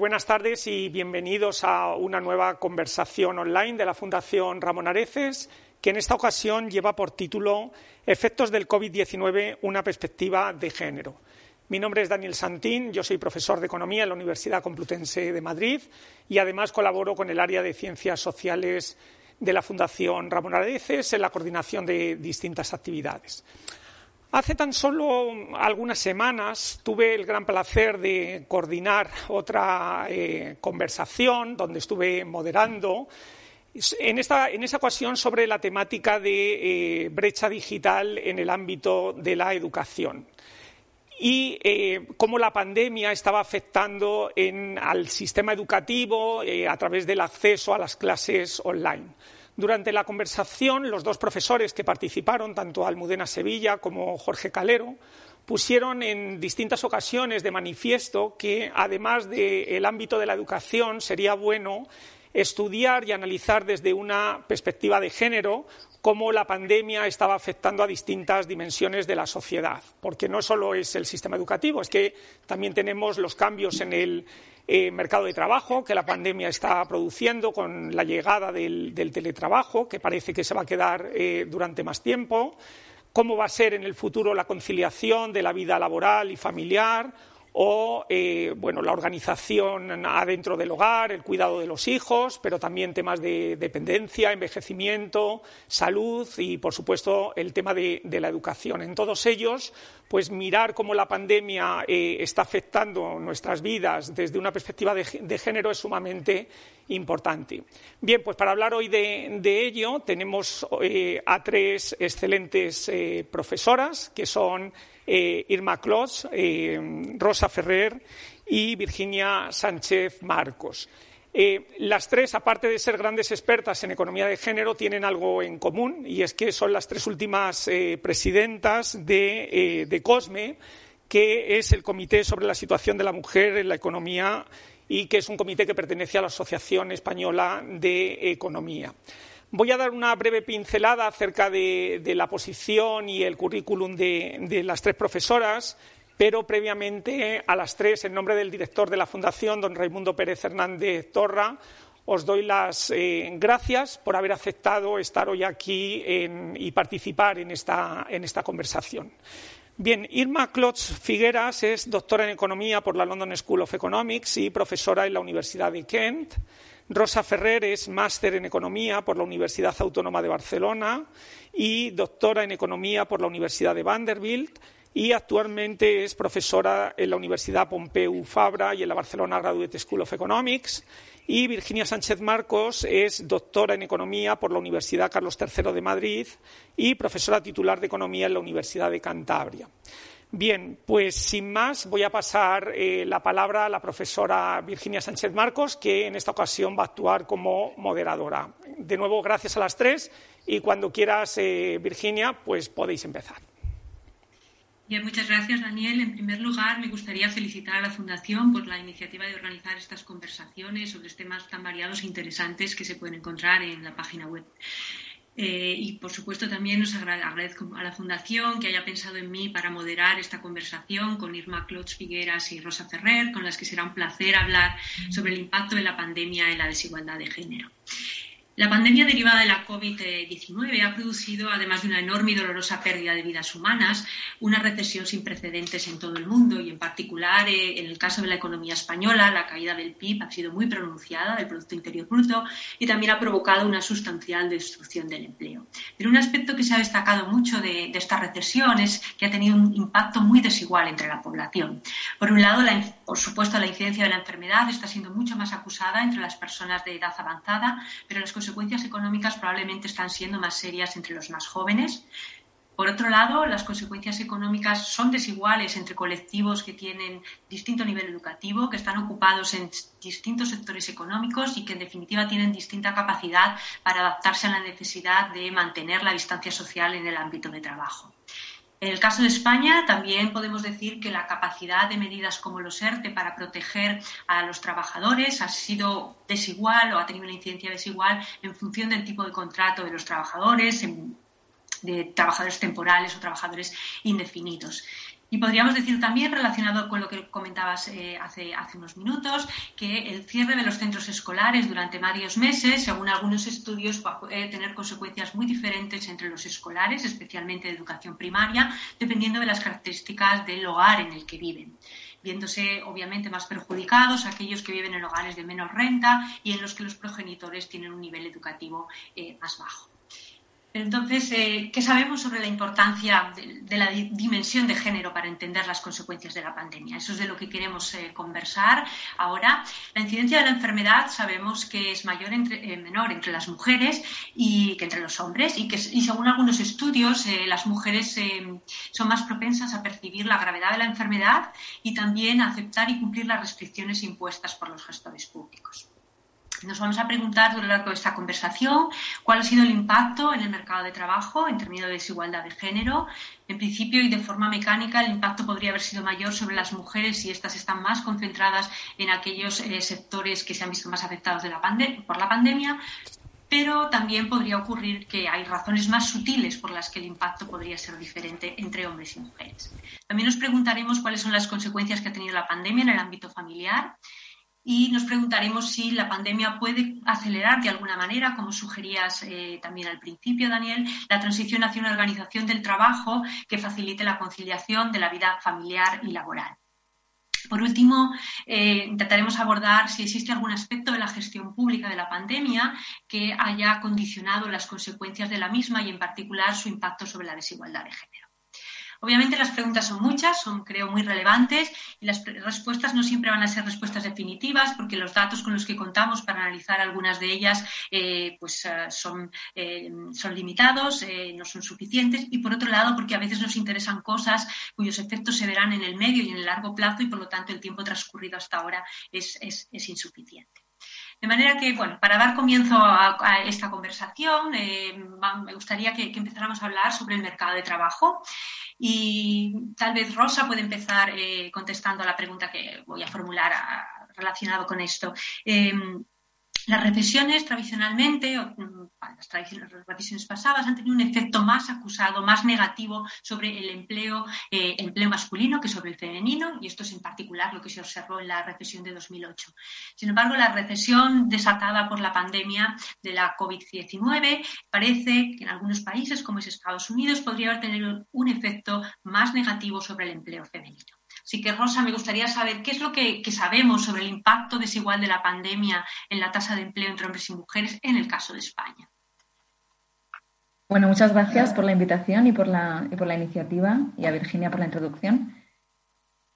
Buenas tardes y bienvenidos a una nueva conversación online de la Fundación Ramón Areces, que en esta ocasión lleva por título Efectos del COVID-19, una perspectiva de género. Mi nombre es Daniel Santín, yo soy profesor de Economía en la Universidad Complutense de Madrid y además colaboro con el área de Ciencias Sociales de la Fundación Ramón Areces en la coordinación de distintas actividades. Hace tan solo algunas semanas tuve el gran placer de coordinar otra eh, conversación donde estuve moderando en, esta, en esa ocasión sobre la temática de eh, brecha digital en el ámbito de la educación y eh, cómo la pandemia estaba afectando al sistema educativo a través del acceso a las clases online. Durante la conversación, los dos profesores que participaron, tanto Almudena Sevilla como Jorge Calero, pusieron en distintas ocasiones de manifiesto que, además del ámbito de la educación, sería bueno estudiar y analizar desde una perspectiva de género cómo la pandemia estaba afectando a distintas dimensiones de la sociedad, porque no solo es el sistema educativo, es que también tenemos los cambios en el eh, mercado de trabajo que la pandemia está produciendo con la llegada del, teletrabajo, que parece que se va a quedar eh, durante más tiempo, cómo va a ser en el futuro la conciliación de la vida laboral y familiar o eh, bueno, la organización adentro del hogar, el cuidado de los hijos, pero también temas de dependencia, envejecimiento, salud y, por supuesto, el tema de, la educación. En todos ellos, pues mirar cómo la pandemia eh, está afectando nuestras vidas desde una perspectiva de, género es sumamente importante. Bien, pues para hablar hoy de, ello tenemos eh, a tres excelentes profesoras que son eh, Irma Clos, eh, Rosa Ferrer y Virginia Sánchez Marcos. Eh, las tres, aparte de ser grandes expertas en economía de género, tienen algo en común y es que son las tres últimas presidentas de, de, COSME, que es el Comité sobre la Situación de la Mujer en la Economía y que es un comité que pertenece a la Asociación Española de Economía. Voy a dar una breve pincelada acerca de, la posición y el currículum de, las tres profesoras, pero previamente a las tres, en nombre del director de la Fundación, don Raimundo Pérez Hernández Torra, os doy las eh, gracias por haber aceptado estar hoy aquí y participar en esta, en esta conversación. Bien, Irma Klotz Figueras es doctora en Economía por la London School of Economics y profesora en la Universidad de Kent. Rosa Ferrer es máster en Economía por la Universidad Autónoma de Barcelona y doctora en Economía por la Universidad de Vanderbilt y actualmente es profesora en la Universidad Pompeu Fabra y en la Barcelona Graduate School of Economics. Y Virginia Sánchez Marcos es doctora en Economía por la Universidad Carlos III de Madrid y profesora titular de Economía en la Universidad de Cantabria. Bien, pues sin más voy a pasar eh, la palabra a la profesora Virginia Sánchez Marcos, que en esta ocasión va a actuar como moderadora. De nuevo, gracias a las tres y cuando quieras, eh, Virginia, pues podéis empezar. Bien, muchas gracias, Daniel. En primer lugar, me gustaría felicitar a la Fundación por la iniciativa de organizar estas conversaciones sobre temas tan variados e interesantes que se pueden encontrar en la página web. Eh, y por supuesto también os agradezco a la Fundación que haya pensado en mí para moderar esta conversación con Irma Klotz Figueras y Rosa Ferrer, con las que será un placer hablar sobre el impacto de la pandemia en la desigualdad de género. La pandemia derivada de la COVID-19 ha producido, además de una enorme y dolorosa pérdida de vidas humanas, una recesión sin precedentes en todo el mundo y, en particular, eh, en el caso de la economía española, la caída del PIB ha sido muy pronunciada, del Producto Interior Bruto, y también ha provocado una sustancial destrucción del empleo. Pero un aspecto que se ha destacado mucho de, esta recesión es que ha tenido un impacto muy desigual entre la población. Por un lado, por supuesto, la incidencia de la enfermedad está siendo mucho más acusada entre las personas de edad avanzada, pero las consecuencias económicas probablemente están siendo más serias entre los más jóvenes. Por otro lado, las consecuencias económicas son desiguales entre colectivos que tienen distinto nivel educativo, que están ocupados en distintos sectores económicos y que, en definitiva, tienen distinta capacidad para adaptarse a la necesidad de mantener la distancia social en el ámbito de trabajo. En el caso de España, también podemos decir que la capacidad de medidas como los ERTE para proteger a los trabajadores ha sido desigual o ha tenido una incidencia desigual en función del tipo de contrato de los trabajadores, de trabajadores temporales o trabajadores indefinidos. Y podríamos decir también, relacionado con lo que comentabas eh, hace, unos minutos, que el cierre de los centros escolares durante varios meses, según algunos estudios, va a tener consecuencias muy diferentes entre los escolares, especialmente de educación primaria, dependiendo de las características del hogar en el que viven viéndose obviamente más perjudicados aquellos que viven en hogares de menor renta y en los que los progenitores tienen un nivel educativo eh, más bajo. Entonces, eh, ¿qué sabemos sobre la importancia de, la dimensión de género para entender las consecuencias de la pandemia? Eso es de lo que queremos eh, conversar ahora. La incidencia de la enfermedad sabemos que es mayor entre, eh, menor entre las mujeres y que entre los hombres y que, y según algunos estudios, las mujeres son más propensas a percibir la gravedad de la enfermedad y también a aceptar y cumplir las restricciones impuestas por los gestores públicos. Nos vamos a preguntar de esta conversación cuál ha sido el impacto en el mercado de trabajo en términos de desigualdad de género. En principio y de forma mecánica, el impacto podría haber sido mayor sobre las mujeres si éstas están más concentradas en aquellos eh, sectores que se han visto más afectados por la pandemia, pero también podría ocurrir que hay razones más sutiles por las que el impacto podría ser diferente entre hombres y mujeres. También nos preguntaremos cuáles son las consecuencias que ha tenido la pandemia en el ámbito familiar y nos preguntaremos si la pandemia puede acelerar de alguna manera, como sugerías eh, también al principio, Daniel, la transición hacia una organización del trabajo que facilite la conciliación de la vida familiar y laboral. Por último, eh, intentaremos abordar si existe algún aspecto de la gestión pública de la pandemia que haya condicionado las consecuencias de la misma y, en particular, su impacto sobre la desigualdad de género. Obviamente las preguntas son muchas, son creo muy relevantes y las respuestas no siempre van a ser respuestas definitivas porque los datos con los que contamos para analizar algunas de ellas eh, pues, eh, son, eh, son, limitados, no son suficientes y por otro lado porque a veces nos interesan cosas cuyos efectos se verán en el medio y en el largo plazo y por lo tanto el tiempo transcurrido hasta ahora es, insuficiente. De manera que, bueno, para dar comienzo a, esta conversación, me gustaría que, empezáramos a hablar sobre el mercado de trabajo. Y tal vez Rosa puede empezar eh, contestando a la pregunta que voy a formular relacionado con esto. Em, las recesiones tradicionalmente, mm, las recesiones pasadas, han tenido un efecto más acusado, más negativo sobre el empleo, eh, empleo masculino que sobre el femenino, y esto es en particular lo que se observó en la recesión de 2008. Sin embargo, la recesión desatada por la pandemia de la COVID-19 parece que en algunos países, como es Estados Unidos, podría haber tenido un efecto más negativo sobre el empleo femenino. Así que, Rosa, me gustaría saber qué es lo que, sabemos sobre el impacto desigual de la pandemia en la tasa de empleo entre hombres y mujeres en el caso de España. Bueno, muchas gracias por la invitación y por la, iniciativa y a Virginia por la introducción.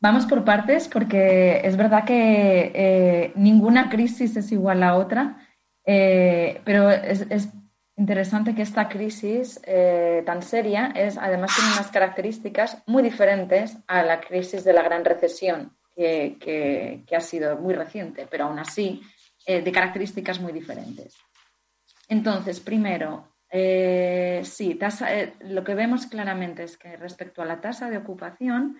Vamos por partes porque es verdad que eh, ninguna crisis es igual a otra, eh, pero es, interesante que esta crisis eh, tan seria es, además tiene unas características muy diferentes a la crisis de la gran recesión, que, ha sido muy reciente, pero aún así eh, de características muy diferentes. Entonces, primero, eh, sí, tasa, lo que vemos claramente es que respecto a la tasa de ocupación,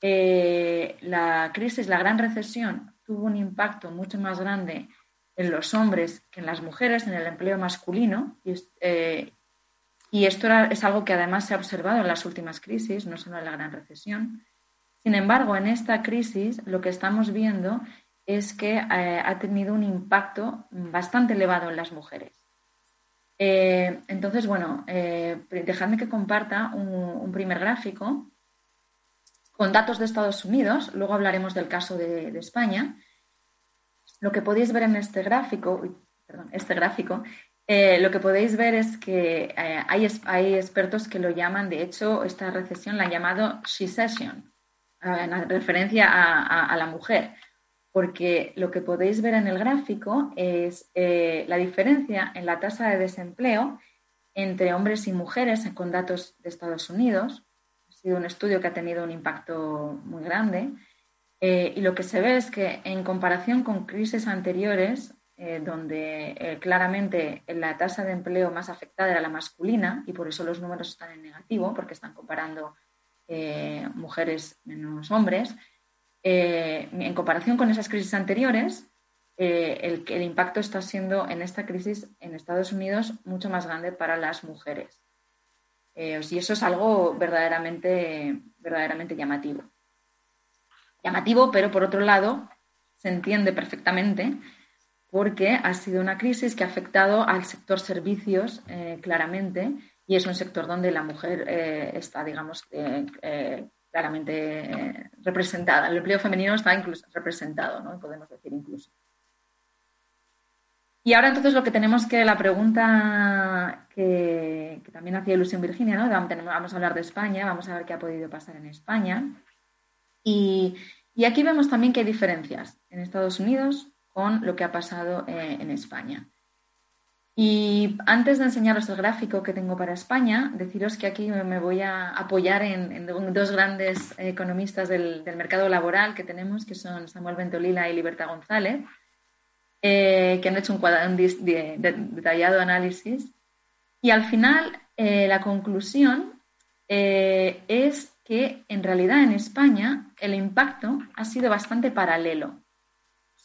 la crisis, la gran recesión, tuvo un impacto mucho más grande en los hombres que en las mujeres, en el empleo masculino. Y, eh, esto es algo que además se ha observado en las últimas crisis, no solo en la gran recesión. Sin embargo, en esta crisis lo que estamos viendo es que eh, ha tenido un impacto bastante elevado en las mujeres. Eh, entonces, bueno, dejadme que comparta un, primer gráfico con datos de Estados Unidos, luego hablaremos del caso de España, lo que podéis ver en este gráfico, perdón, este gráfico, eh, lo que podéis ver es que eh, hay, expertos que lo llaman, de hecho, esta recesión la han llamado she-session, eh, en referencia a, la mujer, porque lo que podéis ver en el gráfico es la diferencia en la tasa de desempleo entre hombres y mujeres con datos de Estados Unidos. Ha sido un estudio que ha tenido un impacto muy grande. Eh, y lo que se ve es que en comparación con crisis anteriores, eh, donde eh, claramente la tasa de empleo más afectada era la masculina, y por eso los números están en negativo, porque están comparando mujeres menos hombres, en comparación con esas crisis anteriores, el, impacto está siendo en esta crisis en Estados Unidos mucho más grande para las mujeres. y eso es algo verdaderamente verdaderamente llamativo. Llamativo, pero por otro lado, se entiende perfectamente porque ha sido una crisis que ha afectado al sector servicios eh, claramente y es un sector donde la mujer eh, está, digamos, eh, claramente representada. El empleo femenino está incluso representado, ¿no? podemos decir incluso. Y ahora entonces lo que tenemos que, la pregunta que, también hacía ilusión Virginia, ¿no? Vamos a hablar de España, vamos a ver qué ha podido pasar en España. Y, y aquí vemos también que hay diferencias en Estados Unidos con lo que ha pasado eh, en España. Y antes de enseñaros el gráfico que tengo para España, deciros que aquí me voy a apoyar en, dos grandes economistas del, mercado laboral que tenemos, que son Samuel Ventolila y Libertad González, eh, que han hecho un, cuadro, detallado análisis. Y al final, eh, la conclusión es que en realidad en España el impacto ha sido bastante paralelo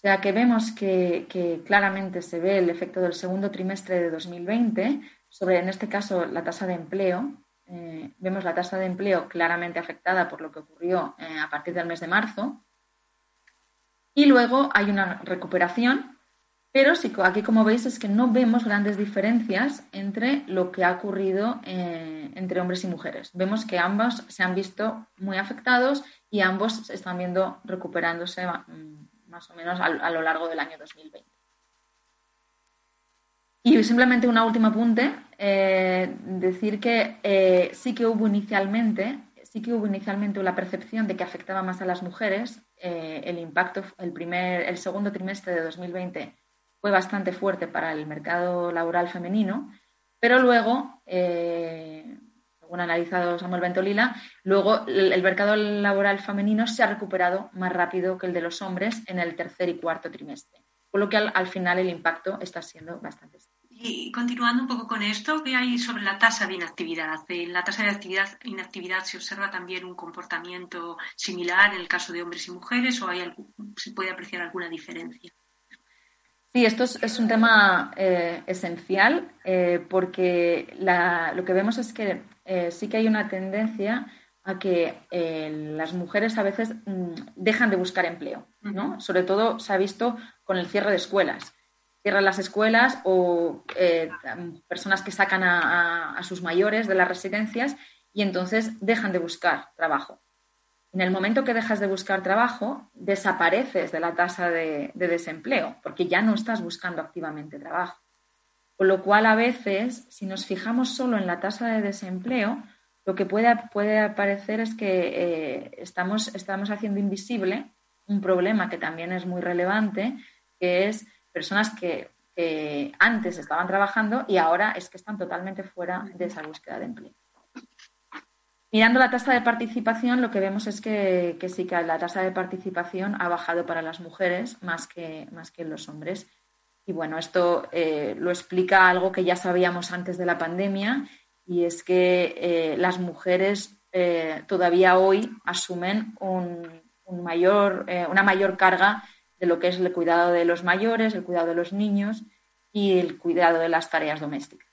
o sea que vemos que, claramente se ve el efecto del segundo trimestre de 2020 sobre, en este caso, la tasa de empleo. Eh, vemos la tasa de empleo claramente afectada por lo que ocurrió eh, a partir del mes de marzo. Y luego hay una recuperación, pero sí, aquí como veis es que no vemos grandes diferencias entre lo que ha ocurrido eh, entre hombres y mujeres. Vemos que ambos se han visto muy afectados y ambos están viendo recuperándose mm, más o menos a, lo largo del año 2020. Y simplemente un último apunte, eh, decir que eh, sí que hubo inicialmente, sí que hubo inicialmente la percepción de que afectaba más a las mujeres. El impacto, el primer, el segundo trimestre de 2020 fue bastante fuerte para el mercado laboral femenino, pero luego según ha analizado Samuel Ventolila, luego el, mercado laboral femenino se ha recuperado más rápido que el de los hombres en el tercer y cuarto trimestre, por lo que al, final el impacto está siendo bastante. Y continuando un poco con esto, ¿qué hay sobre la tasa de inactividad? En la tasa de actividad, inactividad se observa también un comportamiento similar en el caso de hombres y mujeres o hay se puede apreciar alguna diferencia? Sí, esto es, un tema eh, esencial eh, porque lo que vemos es que eh, sí que hay una tendencia a que las mujeres a veces mm, dejan de buscar empleo, ¿no? Sobre todo se ha visto con el cierre de escuelas. Cierran las escuelas o personas que sacan a sus mayores de las residencias y entonces dejan de buscar trabajo. En el momento que dejas de buscar trabajo, desapareces de la tasa de, desempleo, porque ya no estás buscando activamente trabajo. Con lo cual, a veces, si nos fijamos solo en la tasa de desempleo, lo que puede, puede parecer es que eh, estamos, estamos haciendo invisible un problema que también es muy relevante, que es personas que antes estaban trabajando y ahora es que están totalmente fuera de esa búsqueda de empleo. Mirando la tasa de participación, lo que vemos es que, sí que la tasa de participación ha bajado para las mujeres más que, más que los hombres. Y bueno, esto eh, lo explica algo que ya sabíamos antes de la pandemia y es que eh, las mujeres eh, todavía hoy asumen un, mayor, una mayor carga de lo que es el cuidado de los mayores, el cuidado de los niños y el cuidado de las tareas domésticas.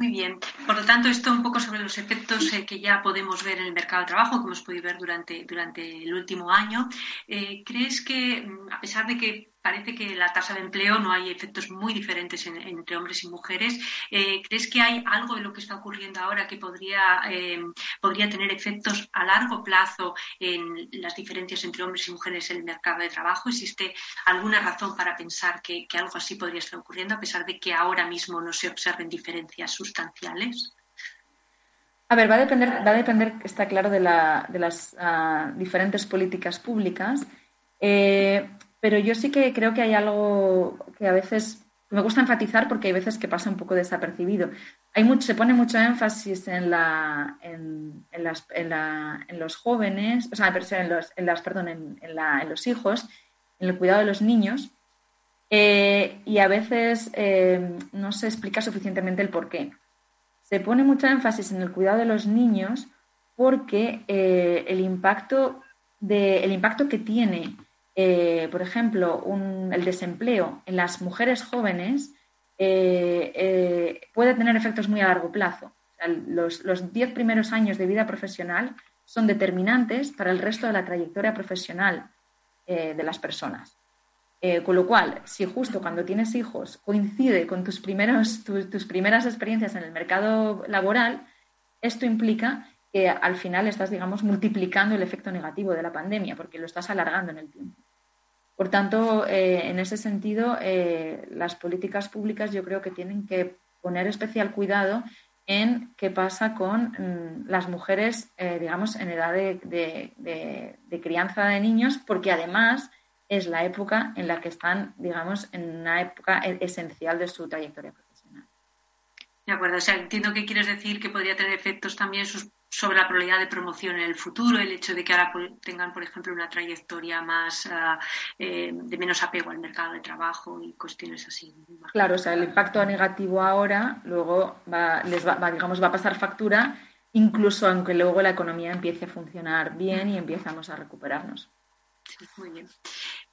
Muy bien. Por lo tanto, esto un poco sobre los efectos eh, que ya podemos ver en el mercado de trabajo, que hemos podido ver durante, durante el último año. Eh, ¿Crees que, mm, a pesar de que parece que la tasa de empleo no hay efectos muy diferentes entre hombres y mujeres. Eh, ¿Crees que hay algo de lo que está ocurriendo ahora que podría, eh, podría tener efectos a largo plazo en las diferencias entre hombres y mujeres en el mercado de trabajo? ¿Existe alguna razón para pensar que, algo así podría estar ocurriendo a pesar de que ahora mismo no se observen diferencias sustanciales? A ver, va a depender, va a depender está claro, de, las ah, diferentes políticas públicas. Eh, pero yo sí que creo que hay algo que a veces me gusta enfatizar porque hay veces que pasa un poco desapercibido. Hay mucho, se pone mucho énfasis en, la, en, en, los jóvenes, o sea, en los, en las, perdón, en, los hijos, en el cuidado de los niños, eh, y a veces eh, no se explica suficientemente el por qué. Se pone mucho énfasis en el cuidado de los niños porque eh, el, impacto de, el impacto que tiene eh, por ejemplo, el desempleo en las mujeres jóvenes eh, eh, puede tener efectos muy a largo plazo. los diez primeros años de vida profesional son determinantes para el resto de la trayectoria profesional de las personas. Con lo cual, si justo cuando tienes hijos coincide con tus, primeros, tus primeras experiencias en el mercado laboral, esto implica que al final estás, digamos, multiplicando el efecto negativo de la pandemia, porque lo estás alargando en el tiempo. Por tanto, eh, en ese sentido, eh, las políticas públicas yo creo que tienen que poner especial cuidado en qué pasa con mm, las mujeres, eh, digamos, en edad de, de, crianza de niños, porque además es la época en la que están, digamos, en una época e-, esencial de su trayectoria profesional. De acuerdo, o sea, entiendo que quieres decir que podría tener efectos también sobre la probabilidad de promoción en el futuro, el hecho de que ahora tengan, por ejemplo, una trayectoria más eh, de menos apego al mercado de trabajo y cuestiones así. Claro, o sea, el impacto negativo ahora luego va, les va, digamos, va a pasar factura, incluso aunque luego la economía empiece a funcionar bien y empezamos a recuperarnos. Sí, muy bien.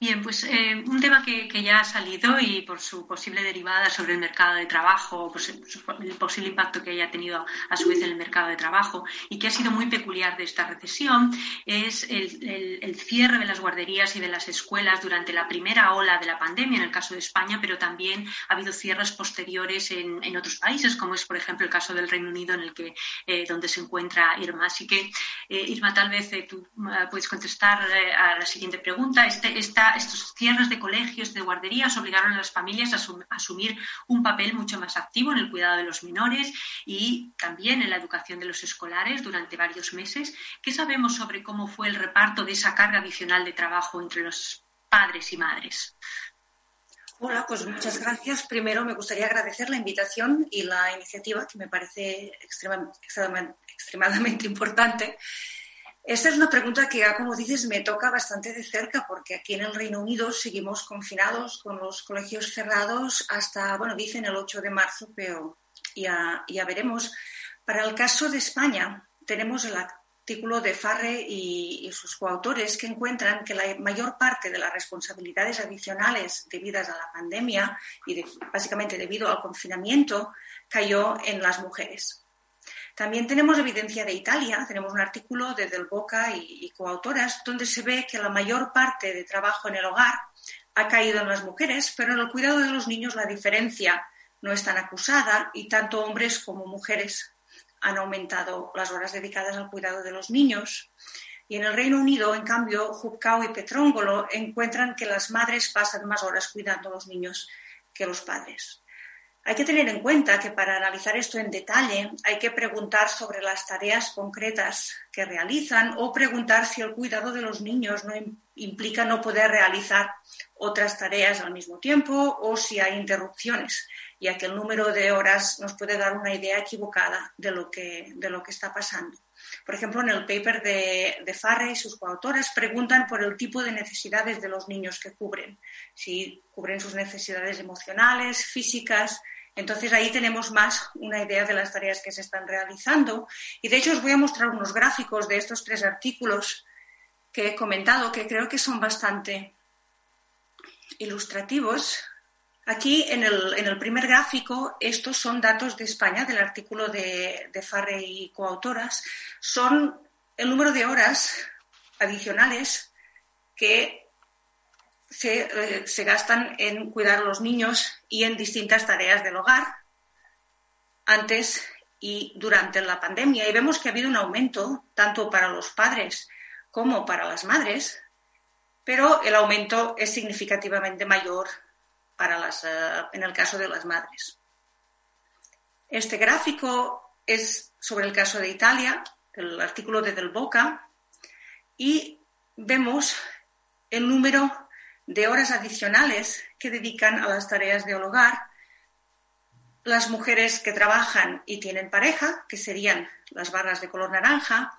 Bien, pues eh, un tema que, ya ha salido y por su posible derivada sobre el mercado de trabajo, pues, el posible impacto que haya tenido a su vez en el mercado de trabajo y que ha sido muy peculiar de esta recesión es el, cierre de las guarderías y de las escuelas durante la primera ola de la pandemia en el caso de España, pero también ha habido cierres posteriores en, otros países, como es por ejemplo el caso del Reino Unido en el que eh, donde se encuentra Irma. Así que eh, Irma, tal vez tú puedes contestar a la siguiente pregunta. Este, esta estos cierres de colegios, de guarderías, obligaron a las familias a, asumir un papel mucho más activo en el cuidado de los menores y también en la educación de los escolares durante varios meses. ¿Qué sabemos sobre cómo fue el reparto de esa carga adicional de trabajo entre los padres y madres? Hola, pues muchas gracias. Primero me gustaría agradecer la invitación y la iniciativa, que me parece extremadamente importante. Esta es una pregunta que, como dices, me toca bastante de cerca porque aquí en el Reino Unido seguimos confinados con los colegios cerrados hasta, bueno, dicen el 8 de marzo, pero ya, ya veremos. Para el caso de España, tenemos el artículo de Farre y, sus coautores que encuentran que la mayor parte de las responsabilidades adicionales debidas a la pandemia y básicamente debido al confinamiento cayó en las mujeres. También tenemos evidencia de Italia, tenemos un artículo de Del Boca y, coautoras donde se ve que la mayor parte de trabajo en el hogar ha caído en las mujeres, pero en el cuidado de los niños la diferencia no es tan acusada y tanto hombres como mujeres han aumentado las horas dedicadas al cuidado de los niños. Y en el Reino Unido, en cambio, Hubkau y Petróngolo encuentran que las madres pasan más horas cuidando a los niños que los padres. Hay que tener en cuenta que para analizar esto en detalle hay que preguntar sobre las tareas concretas que realizan o preguntar si el cuidado de los niños no implica no poder realizar otras tareas al mismo tiempo o si hay interrupciones, ya que el número de horas nos puede dar una idea equivocada de lo que, de lo que está pasando. Por ejemplo, en el paper de, de Farre y sus coautoras preguntan por el tipo de necesidades de los niños que cubren, si cubren sus necesidades emocionales, físicas, entonces ahí tenemos más una idea de las tareas que se están realizando. Y de hecho os voy a mostrar unos gráficos de estos tres artículos que he comentado que creo que son bastante ilustrativos. Aquí en el, primer gráfico, estos son datos de España, del artículo de, de Farre y coautoras, son el número de horas adicionales que eh, se, gastan en cuidar a los niños y en distintas tareas del hogar antes y durante la pandemia. Y vemos que ha habido un aumento tanto para los padres como para las madres, pero el aumento es significativamente mayor para las, eh, en el caso de las madres. Este gráfico es sobre el caso de Italia, el artículo de Del Boca, y vemos el número de horas adicionales que dedican a las tareas de hogar las mujeres que trabajan y tienen pareja, que serían las barras de color naranja,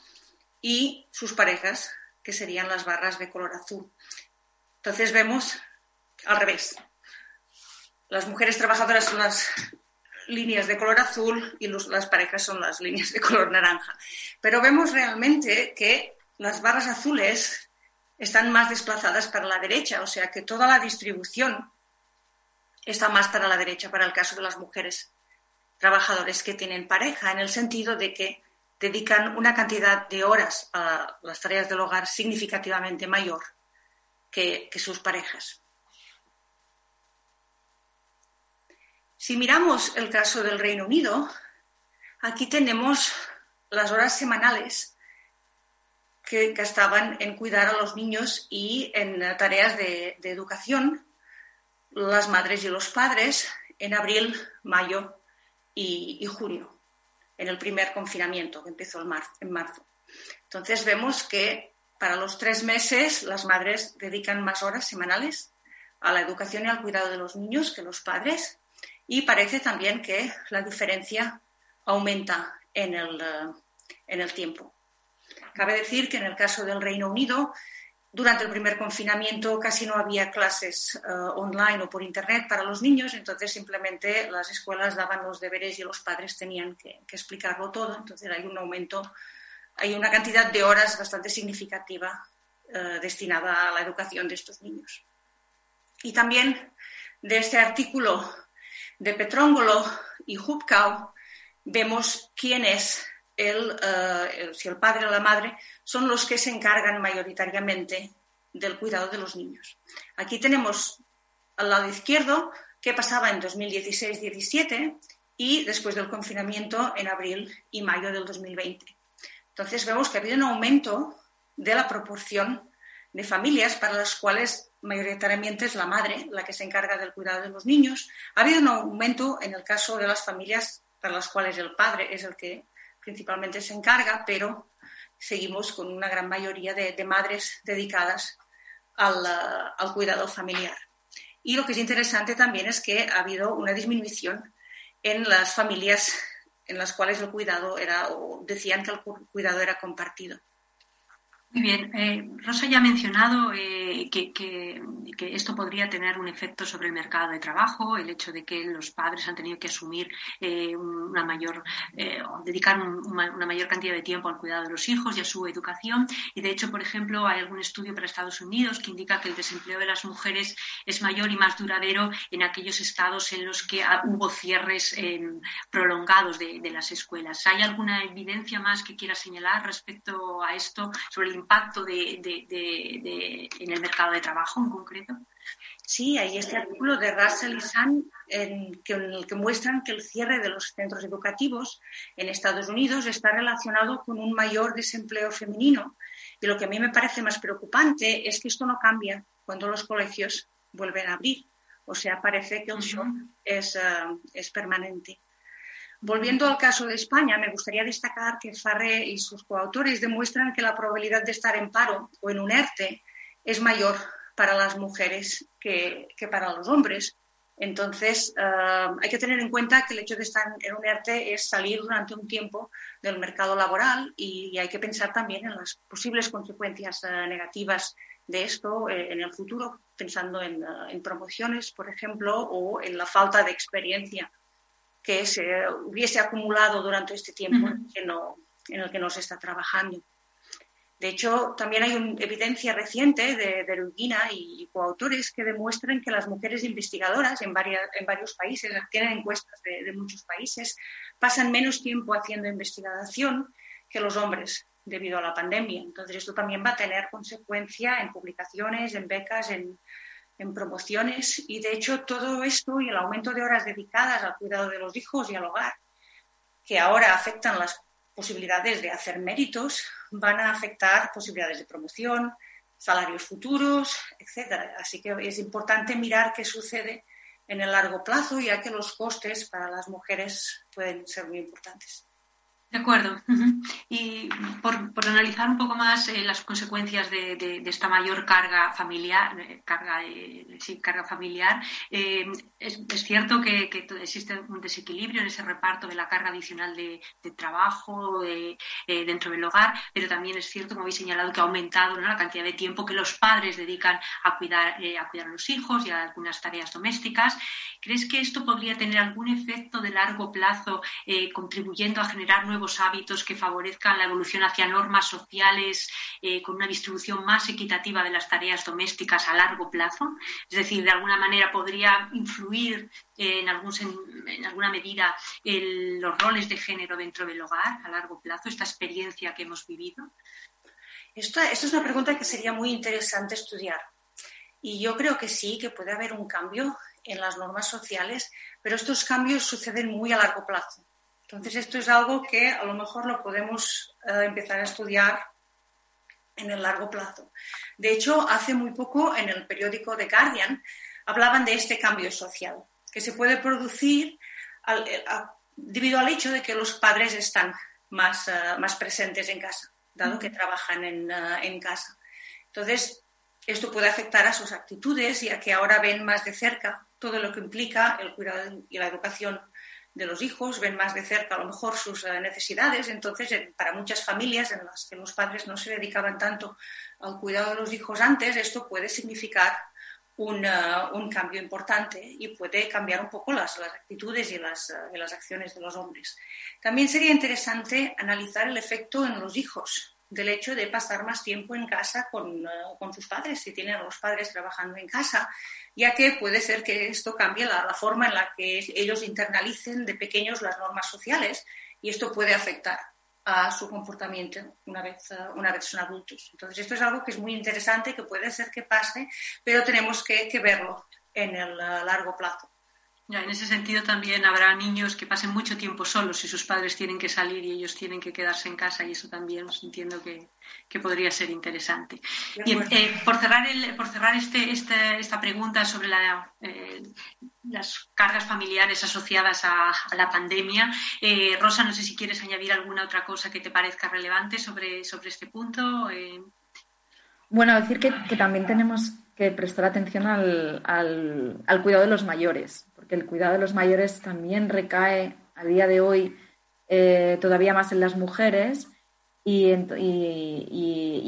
y sus parejas, que serían las barras de color azul. Entonces vemos al revés. Las mujeres trabajadoras son las líneas de color azul y las parejas son las líneas de color naranja. Pero vemos realmente que las barras azules están más desplazadas para la derecha, o sea que toda la distribución está más para la derecha para el caso de las mujeres trabajadores que tienen pareja, en el sentido de que dedican una cantidad de horas a las tareas del hogar significativamente mayor que, sus parejas. Si miramos el caso del Reino Unido, aquí tenemos las horas semanales que gastaban en cuidar a los niños y en tareas de, educación las madres y los padres en abril, mayo y, junio, en el primer confinamiento que empezó en marzo. Entonces vemos que para los tres meses las madres dedican más horas semanales a la educación y al cuidado de los niños que los padres y parece también que la diferencia aumenta en el, en el tiempo. Cabe decir que en el caso del Reino Unido, durante el primer confinamiento casi no había clases eh, online o por Internet para los niños, entonces simplemente las escuelas daban los deberes y los padres tenían que, que explicarlo todo. Entonces hay un aumento hay una cantidad de horas bastante significativa eh, destinada a la educación de estos niños. Y también de este artículo de Petróngolo y Hubkau vemos quién es el, eh, si el padre o la madre son los que se encargan mayoritariamente del cuidado de los niños. Aquí tenemos al lado izquierdo qué pasaba en 2016-17 y después del confinamiento en abril y mayo del 2020. Entonces vemos que ha habido un aumento de la proporción de familias para las cuales mayoritariamente es la madre la que se encarga del cuidado de los niños. Ha habido un aumento en el caso de las familias para las cuales el padre es el que principalmente se encarga, pero seguimos con una gran mayoría de, madres dedicadas al, al, cuidado familiar. Y lo que es interesante también es que ha habido una disminución en las familias en las cuales el cuidado era, o decían que el cuidado era compartido. Muy bien. Eh, Rosa ya ha mencionado eh, que, esto podría tener un efecto sobre el mercado de trabajo, el hecho de que los padres han tenido que asumir eh, una mayor, o dedicar una mayor cantidad de tiempo al cuidado de los hijos y a su educación. Y de hecho, por ejemplo, hay algún estudio para Estados Unidos que indica que el desempleo de las mujeres es mayor y más duradero en aquellos estados en los que hubo cierres prolongados de, de, las escuelas. ¿Hay alguna evidencia más que quiera señalar respecto a esto sobre el impacto de, en el mercado de trabajo en concreto? Sí, hay este artículo de Russell y Sun en, que, el que muestran que el cierre de los centros educativos en Estados Unidos está relacionado con un mayor desempleo femenino. Y lo que a mí me parece más preocupante es que esto no cambia cuando los colegios vuelven a abrir. O sea, parece que el shock es, eh, es permanente. Volviendo al caso de España, me gustaría destacar que Farré y sus coautores demuestran que la probabilidad de estar en paro o en un ERTE es mayor para las mujeres que, para los hombres. Entonces, eh, hay que tener en cuenta que el hecho de estar en un ERTE es salir durante un tiempo del mercado laboral y, hay que pensar también en las posibles consecuencias eh, negativas de esto eh, en el futuro, pensando en, en promociones, por ejemplo, o en la falta de experiencia que se hubiese acumulado durante este tiempo en, el que no, se está trabajando. De hecho, también hay una evidencia reciente de, de y coautores que demuestran que las mujeres investigadoras en, en varios países, tienen encuestas de, de, muchos países, pasan menos tiempo haciendo investigación que los hombres debido a la pandemia. Entonces, esto también va a tener consecuencia en publicaciones, en becas, en, en promociones y de hecho todo esto y el aumento de horas dedicadas al cuidado de los hijos y al hogar, que ahora afectan las posibilidades de hacer méritos, van a afectar posibilidades de promoción, salarios futuros, etc. Así que es importante mirar qué sucede en el largo plazo, ya que los costes para las mujeres pueden ser muy importantes. De acuerdo. Y por, analizar un poco más eh, las consecuencias de, esta mayor carga familiar, eh, carga, sí, carga familiar, eh, es, cierto que, existe un desequilibrio en ese reparto de la carga adicional de, trabajo dentro del hogar, pero también es cierto, como habéis señalado, que ha aumentado la cantidad de tiempo que los padres dedican a cuidar, a cuidar a los hijos y a algunas tareas domésticas. ¿Crees que esto podría tener algún efecto de largo plazo contribuyendo a generar nuevos nuevos hábitos que favorezcan la evolución hacia normas sociales eh, con una distribución más equitativa de las tareas domésticas a largo plazo. Es decir, de alguna manera podría influir en, algún, en, alguna medida los roles de género dentro del hogar a largo plazo, esta experiencia que hemos vivido. Esta, esta es una pregunta que sería muy interesante estudiar. Y yo creo que sí, que puede haber un cambio en las normas sociales, pero estos cambios suceden muy a largo plazo. Entonces, esto es algo que a lo mejor lo podemos eh, empezar a estudiar en el largo plazo. De hecho, hace muy poco en el periódico The Guardian hablaban de este cambio social, que se puede producir eh, debido al hecho de que los padres están más, eh, más presentes en casa, dado que trabajan en, en casa. Entonces, esto puede afectar a sus actitudes, ya que ahora ven más de cerca todo lo que implica el cuidado y la educación de los hijos, ven más de cerca a lo mejor sus eh, necesidades. Entonces, para muchas familias en las que los padres no se dedicaban tanto al cuidado de los hijos antes, esto puede significar un, eh, cambio importante y puede cambiar un poco las, actitudes y las, eh, y las acciones de los hombres. También sería interesante analizar el efecto en los hijos del hecho de pasar más tiempo en casa con, con, sus padres, si tienen a los padres trabajando en casa, ya que puede ser que esto cambie la, forma en la que ellos internalicen de pequeños las normas sociales y esto puede afectar a su comportamiento una vez, una vez son adultos. Entonces, esto es algo que es muy interesante, que puede ser que pase, pero tenemos que, que verlo en el largo plazo en ese sentido también habrá niños que pasen mucho tiempo solos y sus padres tienen que salir y ellos tienen que quedarse en casa y eso también entiendo que, podría ser interesante. Bien, eh, por cerrar, el, por cerrar este, este esta pregunta sobre la, eh, las cargas familiares asociadas a, la pandemia, eh, Rosa, no sé si quieres añadir alguna otra cosa que te parezca relevante sobre, sobre este punto. Bueno, decir que, que, también tenemos que prestar atención al, al, al cuidado de los mayores que el cuidado de los mayores también recae a día de hoy eh, todavía más en las mujeres y,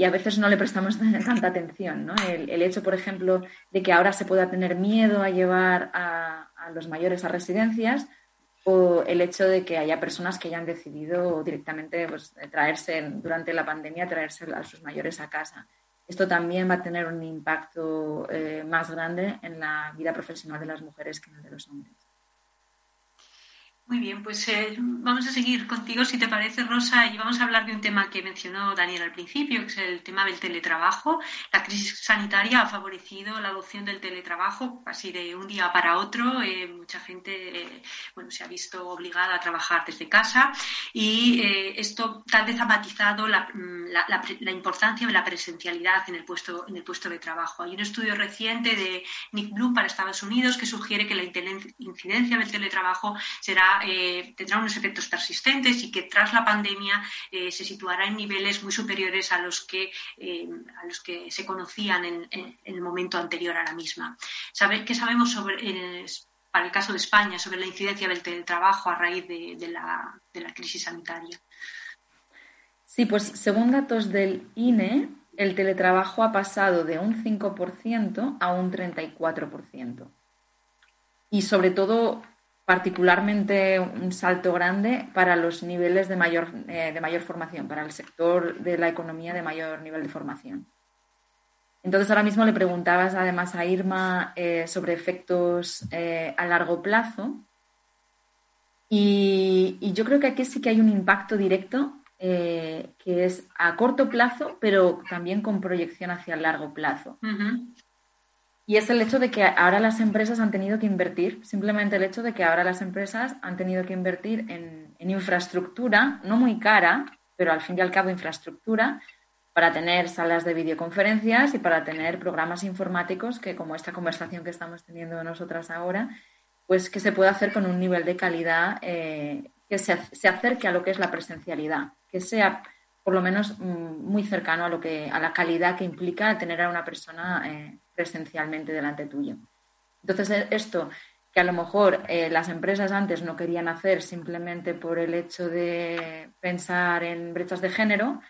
a veces no le prestamos tanta atención. El, hecho, por ejemplo, de que ahora se pueda tener miedo a llevar a, los mayores a residencias o el hecho de que haya personas que hayan decidido directamente pues, traerse durante la pandemia, traerse a sus mayores a casa esto también va a tener un impacto eh, más grande en la vida profesional de las mujeres que en el de los hombres. Muy bien, pues eh, vamos a seguir contigo, si te parece, Rosa, y vamos a hablar de un tema que mencionó Daniel al principio, que es el tema del teletrabajo. La crisis sanitaria ha favorecido la adopción del teletrabajo casi de un día para otro. Eh, mucha gente eh, bueno, se ha visto obligada a trabajar desde casa y esto tal vez ha matizado mm, la, importancia de la presencialidad en el, puesto, en el puesto de trabajo. Hay un estudio reciente de Nick Bloom para Estados Unidos que sugiere que la incidencia del teletrabajo será eh, tendrá unos efectos persistentes y que tras la pandemia eh, se situará en niveles muy superiores a los que, eh, a los que se conocían en, el momento anterior a la misma. ¿Qué sabemos sobre, para el caso de España sobre la incidencia del teletrabajo a raíz de, la, de la crisis sanitaria? Sí, pues según datos del INE, el teletrabajo ha pasado de un 5% a un 34%. Y sobre todo particularmente un salto grande para los niveles de mayor, eh, de mayor formación, para el sector de la economía de mayor nivel de formación. Entonces, ahora mismo le preguntabas además a Irma eh, sobre efectos eh, a largo plazo. Y, yo creo que aquí sí que hay un impacto directo que es a corto plazo, pero también con proyección hacia el largo plazo. Y es el hecho de que ahora las empresas han tenido que invertir, simplemente el hecho de que ahora las empresas han tenido que invertir en, infraestructura, no muy cara, pero al fin y al cabo infraestructura, para tener salas de videoconferencias y para tener programas informáticos que, como esta conversación que estamos teniendo nosotras ahora, pues que se pueda hacer con un nivel de calidad eh, que se, acerque a lo que es la presencialidad, que sea por lo menos mm, muy cercano a lo que a la calidad que implica tener a una persona eh, presencialmente delante tuyo. Entonces, e, esto que a lo mejor eh, las empresas antes no querían hacer simplemente por el hecho de pensar en brechas de género,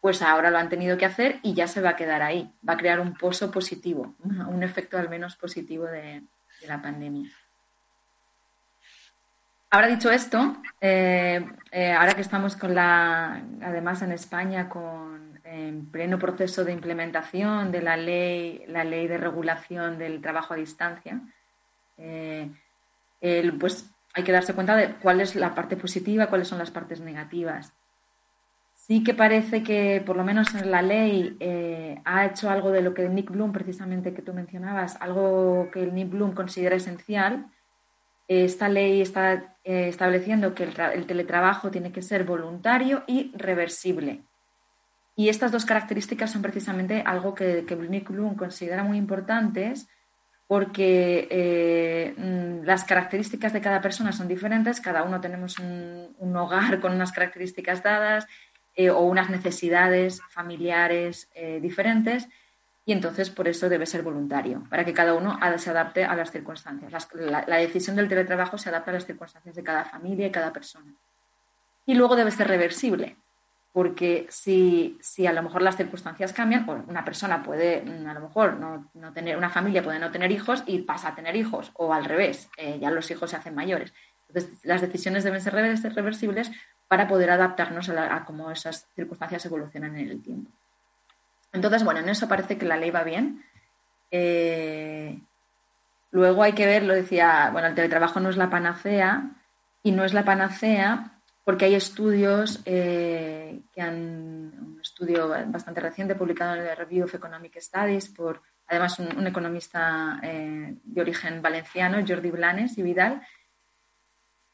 pues ahora lo han tenido que hacer y ya se va a quedar ahí. Va a crear un pozo positivo, un efecto al menos positivo de, la pandemia. Ahora dicho esto, eh, eh, ahora que estamos con la, además en España con en pleno proceso de implementación de la ley, la ley de regulación del trabajo a distancia, eh, pues hay que darse cuenta de cuál es la parte positiva, cuáles son las partes negativas. Sí que parece que, por lo menos en la ley, ha hecho algo de lo que Nick Bloom, precisamente que tú mencionabas, algo que Nick Bloom considera esencial, esta ley está eh, estableciendo que el, teletrabajo tiene que ser voluntario y reversible. Y estas dos características son precisamente algo que, que Bloom considera muy importantes porque eh, mm, las características de cada persona son diferentes, cada uno tenemos un, hogar con unas características dadas eh, o unas necesidades familiares diferentes y entonces por eso debe ser voluntario, para que cada uno se adapte a las circunstancias. La, decisión del teletrabajo se adapta a las circunstancias de cada familia y cada persona. Y luego debe ser reversible, porque si, si a lo mejor las circunstancias cambian, o una persona puede, mm, a lo mejor, no, tener, una familia puede no tener hijos y pasa a tener hijos, o al revés, eh, ya los hijos se hacen mayores. Entonces, las decisiones deben ser reversibles para poder adaptarnos a, a cómo esas circunstancias evolucionan en el tiempo. Entonces, bueno, en eso parece que la ley va bien. Eh, luego hay que ver, lo decía, bueno, el teletrabajo no es la panacea y no es la panacea porque hay estudios eh, que han, un estudio bastante reciente publicado en el Review of Economic Studies por, además, un, economista eh, de origen valenciano, Jordi Blanes y Vidal,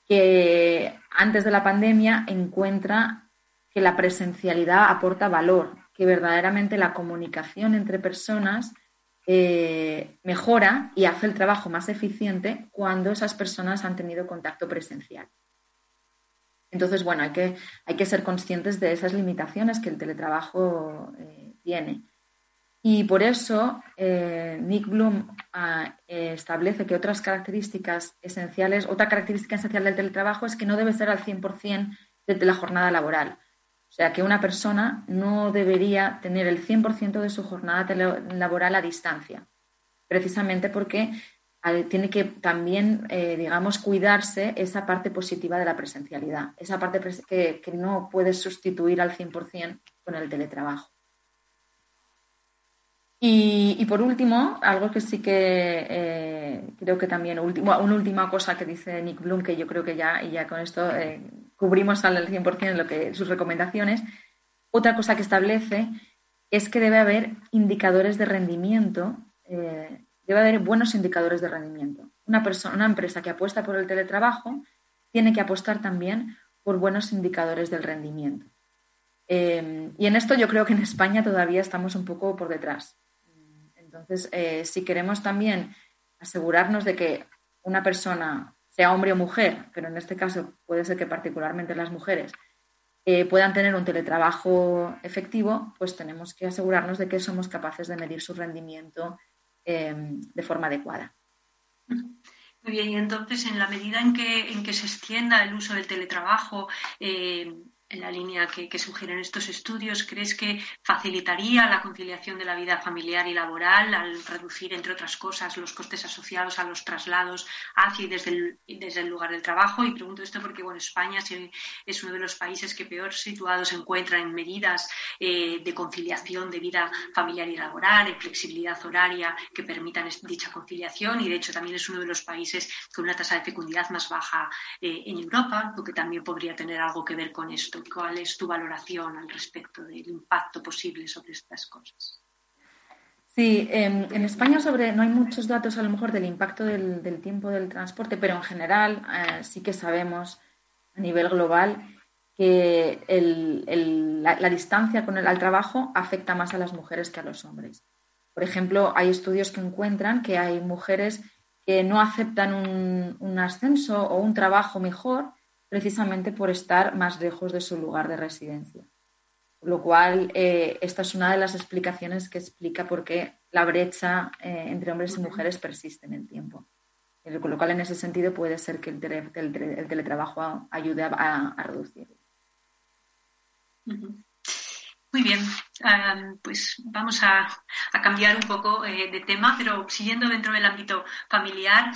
que antes de la pandemia encuentra que la presencialidad aporta valor que verdaderamente la comunicación entre personas eh, mejora y hace el trabajo más eficiente cuando esas personas han tenido contacto presencial. Entonces, bueno, hay que, hay que ser conscientes de esas limitaciones que el teletrabajo eh, tiene. Y por eso eh, Nick Bloom ah, establece que otras características esenciales, otra característica esencial del teletrabajo es que no debe ser al 100% de la jornada laboral. O sea, que una persona no debería tener el 100% de su jornada laboral a distancia, precisamente porque tiene que también, eh, digamos, cuidarse esa parte positiva de la presencialidad, esa parte que, no puedes sustituir al 100% con el teletrabajo. Y, por último, algo que sí que eh, creo que también, último, una última cosa que dice Nick Bloom, que yo creo que ya, ya con esto eh, cubrimos al 100% lo que, sus recomendaciones. Otra cosa que establece es que debe haber indicadores de rendimiento, debe haber buenos indicadores de rendimiento. Una, persona, una empresa que apuesta por el teletrabajo tiene que apostar también por buenos indicadores del rendimiento. Eh, y en esto yo creo que en España todavía estamos un poco por detrás. Entonces, eh, si queremos también asegurarnos de que una persona sea hombre o mujer, pero en este caso puede ser que particularmente las mujeres eh, puedan tener un teletrabajo efectivo, pues tenemos que asegurarnos de que somos capaces de medir su rendimiento em, de forma adecuada. Muy bien, y entonces en la medida en que, en que se extienda el uso del teletrabajo, eh, en la línea que, sugieren estos estudios, ¿crees que facilitaría la conciliación de la vida familiar y laboral al reducir, entre otras cosas, los costes asociados a los traslados hacia y desde el, lugar del trabajo? Y pregunto esto porque bueno, España es uno de los países que peor situados se encuentra en medidas eh, de conciliación de vida familiar y laboral, en flexibilidad horaria que permitan dicha conciliación y de hecho también es uno de los países con una tasa de fecundidad más baja eh, en Europa, lo que también podría tener algo que ver con esto. ¿Cuál es tu valoración al respecto del impacto posible sobre estas cosas? Sí, en España sobre, no hay muchos datos a lo mejor del impacto del, tiempo del transporte, pero en general eh, sí que sabemos a nivel global que la, distancia con el al trabajo afecta más a las mujeres que a los hombres. Por ejemplo, hay estudios que encuentran que hay mujeres que no aceptan un ascenso o un trabajo mejor precisamente por estar más lejos de su lugar de residencia. Lo cual, eh, esta es una de las explicaciones que explica por qué la brecha eh, entre hombres y mujeres persiste en el tiempo. Eh, con lo cual, en ese sentido, puede ser que el, teletrabajo ayude a, reducirlo. Muy bien, pues vamos a, cambiar un poco de tema, pero siguiendo dentro del ámbito familiar,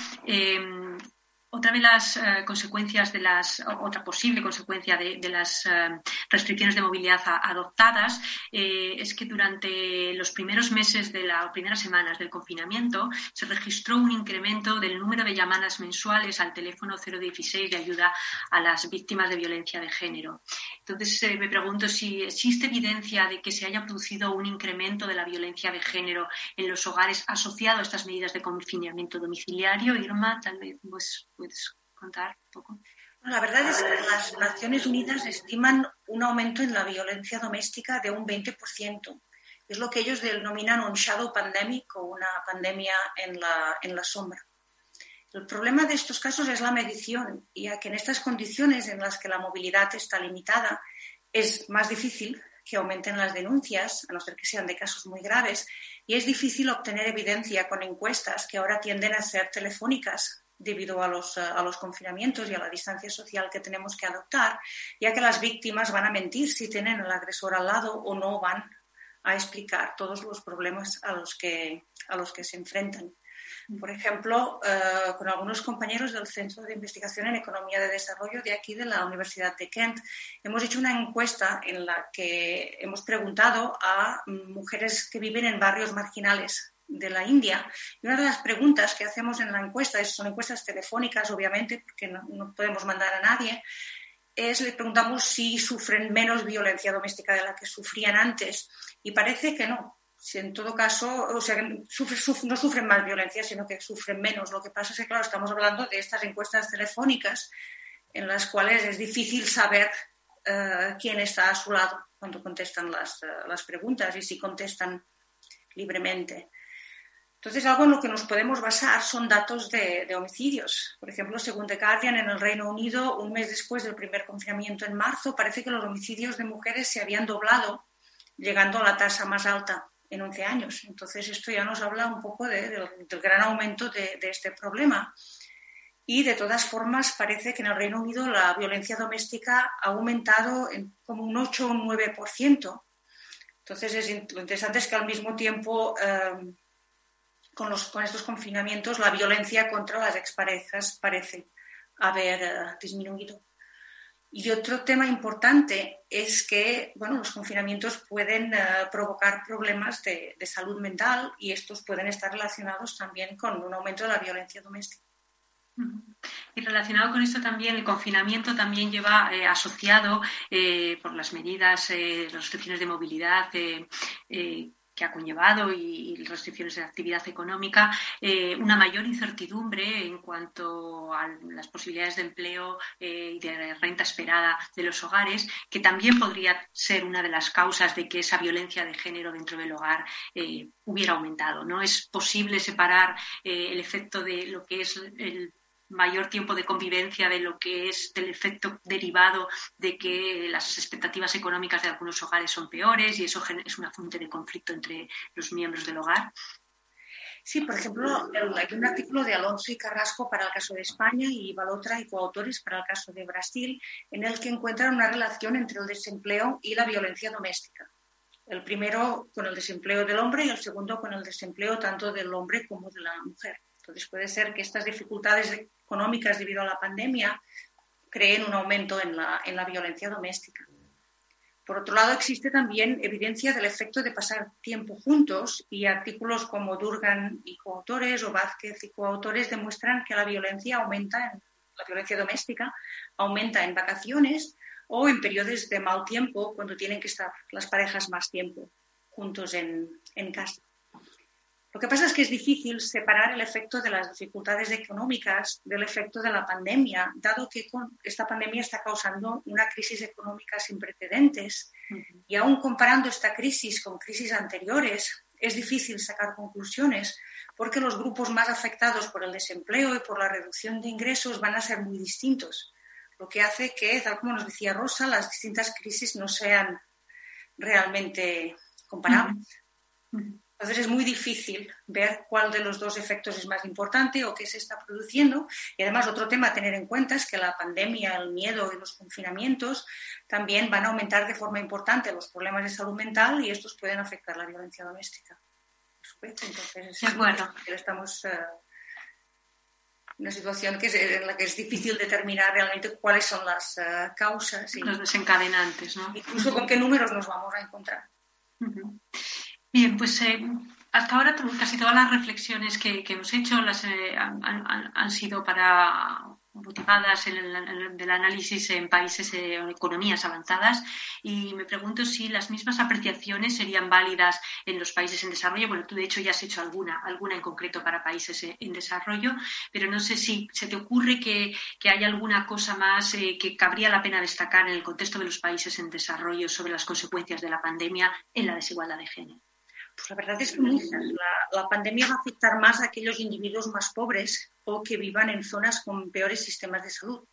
otra de las eh, consecuencias de las, otra posible consecuencia de, las eh, restricciones de movilidad adoptadas eh, es que durante los primeros meses de las primeras semanas del confinamiento se registró un incremento del número de llamadas mensuales al teléfono 016 de ayuda a las víctimas de violencia de género. Entonces me pregunto si existe evidencia de que se haya producido un incremento de la violencia de género en los hogares asociado a estas medidas de confinamiento domiciliario. Irma, tal vez pues, ¿Puedes contar un poco? La verdad es que las Naciones Unidas estiman un aumento en la violencia doméstica de un 20%. Es lo que ellos denominan un shadow pandemic o una pandemia en la, en la sombra. El problema de estos casos es la medición, ya que en estas condiciones en las que la movilidad está limitada es más difícil que aumenten las denuncias, a no ser que sean de casos muy graves, y es difícil obtener evidencia con encuestas que ahora tienden a ser telefónicas debido a los, eh, a los confinamientos y a la distancia social que tenemos que adoptar, ya que las víctimas van a mentir si tienen al agresor al lado o no van a explicar todos los problemas a los que, a los que se enfrentan. Por ejemplo, eh, con algunos compañeros del Centro de Investigación en Economía de Desarrollo de aquí de la Universidad de Kent, hemos hecho una encuesta en la que hemos preguntado a mujeres que viven en barrios marginales de la India. Y una de las preguntas que hacemos en la encuesta, son encuestas telefónicas, obviamente, porque no, podemos mandar a nadie, es le preguntamos si sufren menos violencia doméstica de la que sufrían antes. Y parece que no. Si en todo caso, o sea, no sufren más violencia, sino que sufren menos. Lo que pasa es que, claro, estamos hablando de estas encuestas telefónicas en las cuales es difícil saber eh, quién está a su lado cuando contestan las, eh, las preguntas y si contestan libremente. Entonces, algo en lo que nos podemos basar son datos de, homicidios. Por ejemplo, según The Guardian, en el Reino Unido, un mes después del primer confinamiento en marzo, parece que los homicidios de mujeres se habían doblado, llegando a la tasa más alta en 11 años. Entonces, esto ya nos habla un poco del gran aumento de, este problema. Y de todas formas, parece que en el Reino Unido la violencia doméstica ha aumentado en como un 8 o un 9%. Entonces, es, lo interesante es que al mismo tiempo eh, con, los, con estos confinamientos la violencia contra las exparejas parece haber eh, disminuido. Y otro tema importante es que bueno, los confinamientos pueden eh, provocar problemas de, salud mental y estos pueden estar relacionados también con un aumento de la violencia doméstica. Y relacionado con esto también, el confinamiento también lleva eh, asociado por las medidas, las restricciones de movilidad que ha conllevado y, restricciones de actividad económica, eh, una mayor incertidumbre en cuanto a las posibilidades de empleo eh, y de renta esperada de los hogares, que también podría ser una de las causas de que esa violencia de género dentro del hogar eh, hubiera aumentado. No es posible separar el efecto de lo que es el mayor tiempo de convivencia de lo que es del efecto derivado de que las expectativas económicas de algunos hogares son peores y eso es una fuente de conflicto entre los miembros del hogar. Sí, por ejemplo, hay un artículo de Alonso y Carrasco para el caso de España y Balotra y coautores para el caso de Brasil, en el que encuentran una relación entre el desempleo y la violencia doméstica. El primero con el desempleo del hombre y el segundo con el desempleo tanto del hombre como de la mujer. Entonces puede ser que estas dificultades económicas debido a la pandemia creen un aumento en la, en la violencia doméstica. Por otro lado, existe también evidencia del efecto de pasar tiempo juntos y artículos como Durgan y coautores o Vázquez y coautores demuestran que la violencia aumenta en, la violencia doméstica aumenta en vacaciones o en periodos de mal tiempo cuando tienen que estar las parejas más tiempo juntos en, en casa. Lo que pasa es que es difícil separar el efecto de las dificultades económicas del efecto de la pandemia, dado que esta pandemia está causando una crisis económica sin precedentes. Y aún comparando esta crisis con crisis anteriores, es difícil sacar conclusiones porque los grupos más afectados por el desempleo y por la reducción de ingresos van a ser muy distintos, lo que hace que, tal como nos decía Rosa, las distintas crisis no sean realmente comparables. Entonces es muy difícil ver cuál de los dos efectos es más importante o qué se está produciendo. Y además otro tema a tener en cuenta es que la pandemia, el miedo y los confinamientos también van a aumentar de forma importante los problemas de salud mental y estos pueden afectar la violencia doméstica. Entonces, de acuerdo. estamos eh, una situación que es, en la que es difícil determinar realmente cuáles son las uh, causas. Y, Los desencadenantes, ¿no? Incluso con qué números nos vamos a encontrar. Uh -huh. Bien, pues eh, hasta ahora casi todas las reflexiones que, hemos hecho las, eh, han, han, sido para motivadas en el, en análisis en países eh, o economías avanzadas y me pregunto si las mismas apreciaciones serían válidas en los países en desarrollo. Bueno, tú de hecho ya has hecho alguna, alguna en concreto para países eh, en desarrollo, pero no sé si se te ocurre que, que hay alguna cosa más eh, que cabría la pena destacar en el contexto de los países en desarrollo sobre las consecuencias de la pandemia en la desigualdad de género. Pues la verdad es que la, la, pandemia va a afectar más a aquellos individuos más pobres o que vivan en zonas con peores sistemas de salud.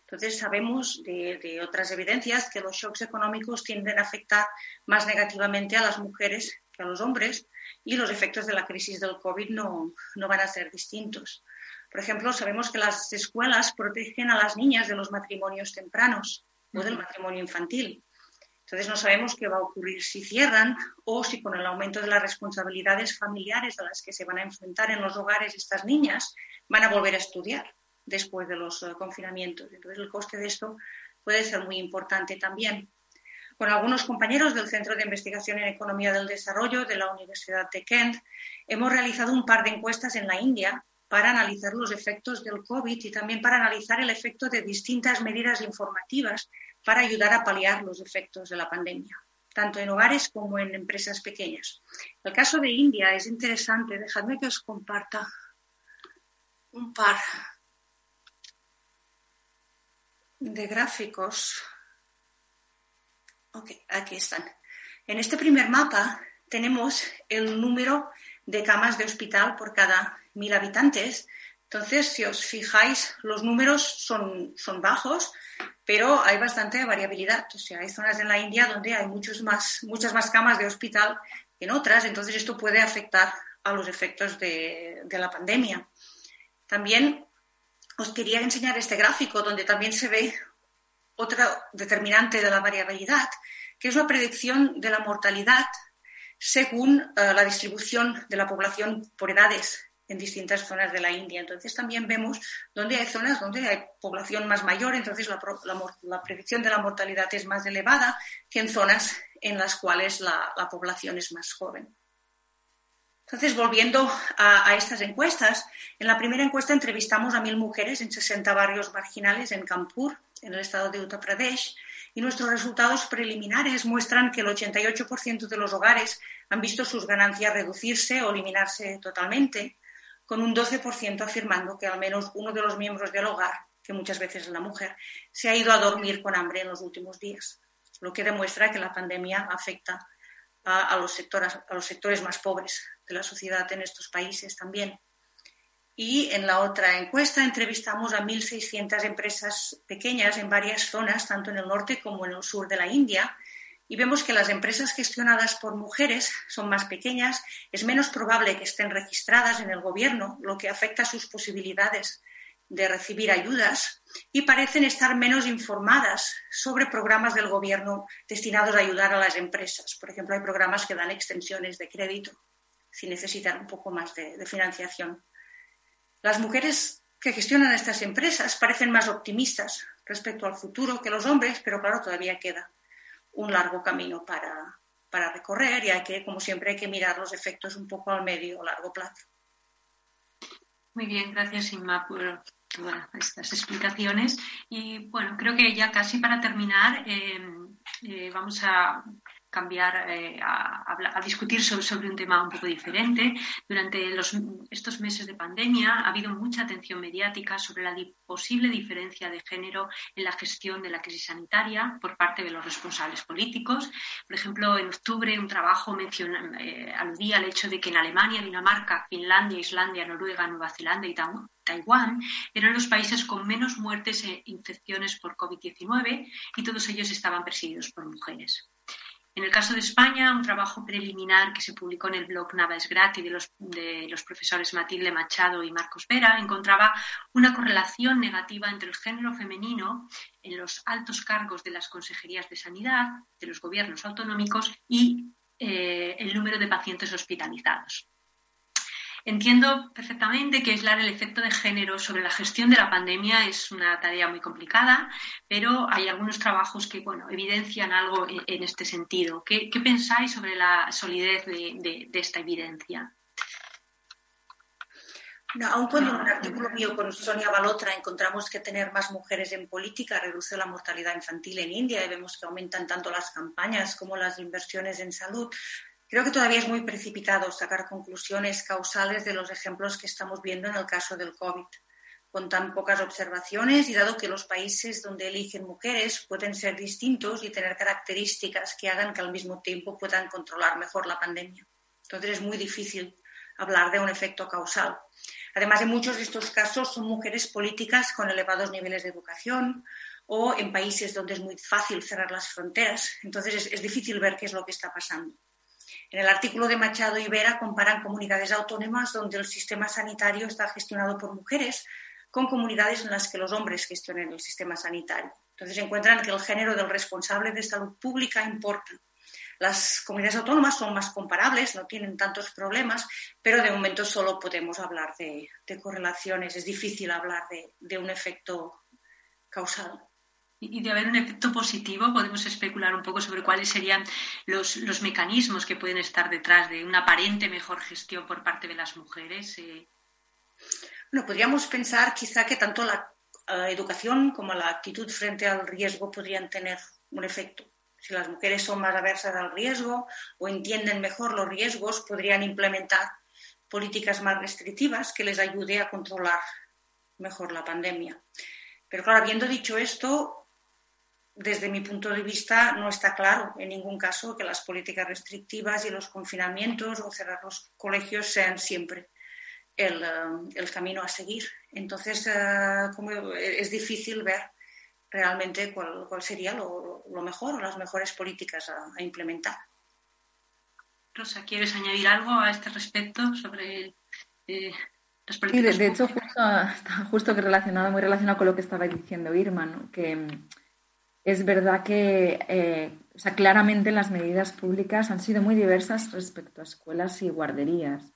Entonces, sabemos de, de, otras evidencias que los shocks económicos tienden a afectar más negativamente a las mujeres que a los hombres y los efectos de la crisis del COVID no, no van a ser distintos. Por ejemplo, sabemos que las escuelas protegen a las niñas de los matrimonios tempranos o del matrimonio infantil. Entonces no sabemos qué va a ocurrir si cierran o si con el aumento de las responsabilidades familiares a las que se van a enfrentar en los hogares estas niñas van a volver a estudiar después de los uh, confinamientos. Entonces el coste de esto puede ser muy importante también. Con algunos compañeros del Centro de Investigación en Economía del Desarrollo de la Universidad de Kent hemos realizado un par de encuestas en la India para analizar los efectos del COVID y también para analizar el efecto de distintas medidas informativas para ayudar a paliar los efectos de la pandemia, tanto en hogares como en empresas pequeñas. El caso de India es interesante. Dejadme que os comparta un par de gráficos. Ok, aquí están. En este primer mapa tenemos el número de camas de hospital por cada mil habitantes entonces, si os fijáis, los números son, son bajos, pero hay bastante variabilidad. O sea, hay zonas en la India donde hay muchos más, muchas más camas de hospital que en otras, entonces esto puede afectar a los efectos de, la pandemia. También os quería enseñar este gráfico donde también se ve otro determinante de la variabilidad, que es la predicción de la mortalidad según uh, la distribución de la población por edades en distintas zonas de la India. Entonces también vemos donde hay zonas donde hay población más mayor, entonces la, la, predicción de la mortalidad es más elevada que en zonas en las cuales la, la población es más joven. Entonces, volviendo a, a, estas encuestas, en la primera encuesta entrevistamos a mil mujeres en 60 barrios marginales en Kanpur, en el estado de Uttar Pradesh, y nuestros resultados preliminares muestran que el 88% de los hogares han visto sus ganancias reducirse o eliminarse totalmente, con un 12% afirmando que al menos uno de los miembros del hogar, que muchas veces es la mujer, se ha ido a dormir con hambre en los últimos días, lo que demuestra que la pandemia afecta a, los, sectores, a los sectores más pobres de la sociedad en estos países también. Y en la otra encuesta entrevistamos a 1.600 empresas pequeñas en varias zonas, tanto en el norte como en el sur de la India, y vemos que las empresas gestionadas por mujeres son más pequeñas, es menos probable que estén registradas en el gobierno, lo que afecta a sus posibilidades de recibir ayudas y parecen estar menos informadas sobre programas del gobierno destinados a ayudar a las empresas. Por ejemplo, hay programas que dan extensiones de crédito si necesitan un poco más de, de financiación. Las mujeres que gestionan estas empresas parecen más optimistas respecto al futuro que los hombres, pero claro, todavía queda un largo camino para, para recorrer y hay que, como siempre, hay que mirar los efectos un poco al medio o largo plazo. Muy bien, gracias Inma por todas estas explicaciones. Y bueno, creo que ya casi para terminar eh, eh, vamos a cambiar eh, a, discutir sobre, sobre, un tema un poco diferente. Durante los, estos meses de pandemia ha habido mucha atención mediática sobre la posible diferencia de género en la gestión de la crisis sanitaria por parte de los responsables políticos. Por ejemplo, en octubre un trabajo eh, aludía al hecho de que en Alemania, Dinamarca, Finlandia, Islandia, Noruega, Nueva Zelanda y Taiwán eran los países con menos muertes e infecciones por COVID-19 y todos ellos estaban presididos por mujeres. En el caso de España, un trabajo preliminar que se publicó en el blog Nada es gratis de los, de los profesores Matilde Machado y Marcos Vera encontraba una correlación negativa entre el género femenino en los altos cargos de las consejerías de sanidad, de los gobiernos autonómicos y eh, el número de pacientes hospitalizados. Entiendo perfectamente que aislar el efecto de género sobre la gestión de la pandemia es una tarea muy complicada, pero hay algunos trabajos que bueno, evidencian algo en, este sentido. ¿Qué, pensáis sobre la solidez de, esta evidencia? No, aun cuando en un artículo mío con Sonia Balotra encontramos que tener más mujeres en política reduce la mortalidad infantil en India y vemos que aumentan tanto las campañas como las inversiones en salud, Creo que todavía es muy precipitado sacar conclusiones causales de los ejemplos que estamos viendo en el caso del COVID, con tan pocas observaciones y dado que los países donde eligen mujeres pueden ser distintos y tener características que hagan que al mismo tiempo puedan controlar mejor la pandemia. Entonces es muy difícil hablar de un efecto causal. Además, en muchos de estos casos son mujeres políticas con elevados niveles de educación o en países donde es muy fácil cerrar las fronteras. Entonces es, es difícil ver qué es lo que está pasando. En el artículo de Machado y Vera comparan comunidades autónomas donde el sistema sanitario está gestionado por mujeres con comunidades en las que los hombres gestionan el sistema sanitario. Entonces encuentran que el género del responsable de salud pública importa. Las comunidades autónomas son más comparables, no tienen tantos problemas, pero de momento solo podemos hablar de, correlaciones. Es difícil hablar de un efecto causal y de haber un efecto positivo, podemos especular un poco sobre cuáles serían los, mecanismos que pueden estar detrás de una aparente mejor gestión por parte de las mujeres. Eh. Bueno, podríamos pensar quizá que tanto la eh, educación como la actitud frente al riesgo podrían tener un efecto. Si las mujeres son más aversas al riesgo o entienden mejor los riesgos, podrían implementar políticas más restrictivas que les ayude a controlar mejor la pandemia. Pero claro, habiendo dicho esto, desde mi punto de vista, no está claro en ningún caso que las políticas restrictivas y los confinamientos o cerrar los colegios sean siempre el, eh, camino a seguir. Entonces, eh, es difícil ver realmente cuál, sería lo, mejor o las mejores políticas a, implementar. Rosa, ¿quieres añadir algo a este respecto sobre eh, las políticas? Sí, de, hecho, justo, justo que relacionado, muy relacionado con lo que estaba diciendo Irma, que es verdad que eh, claramente las medidas públicas han sido muy diversas respecto a escuelas y guarderías.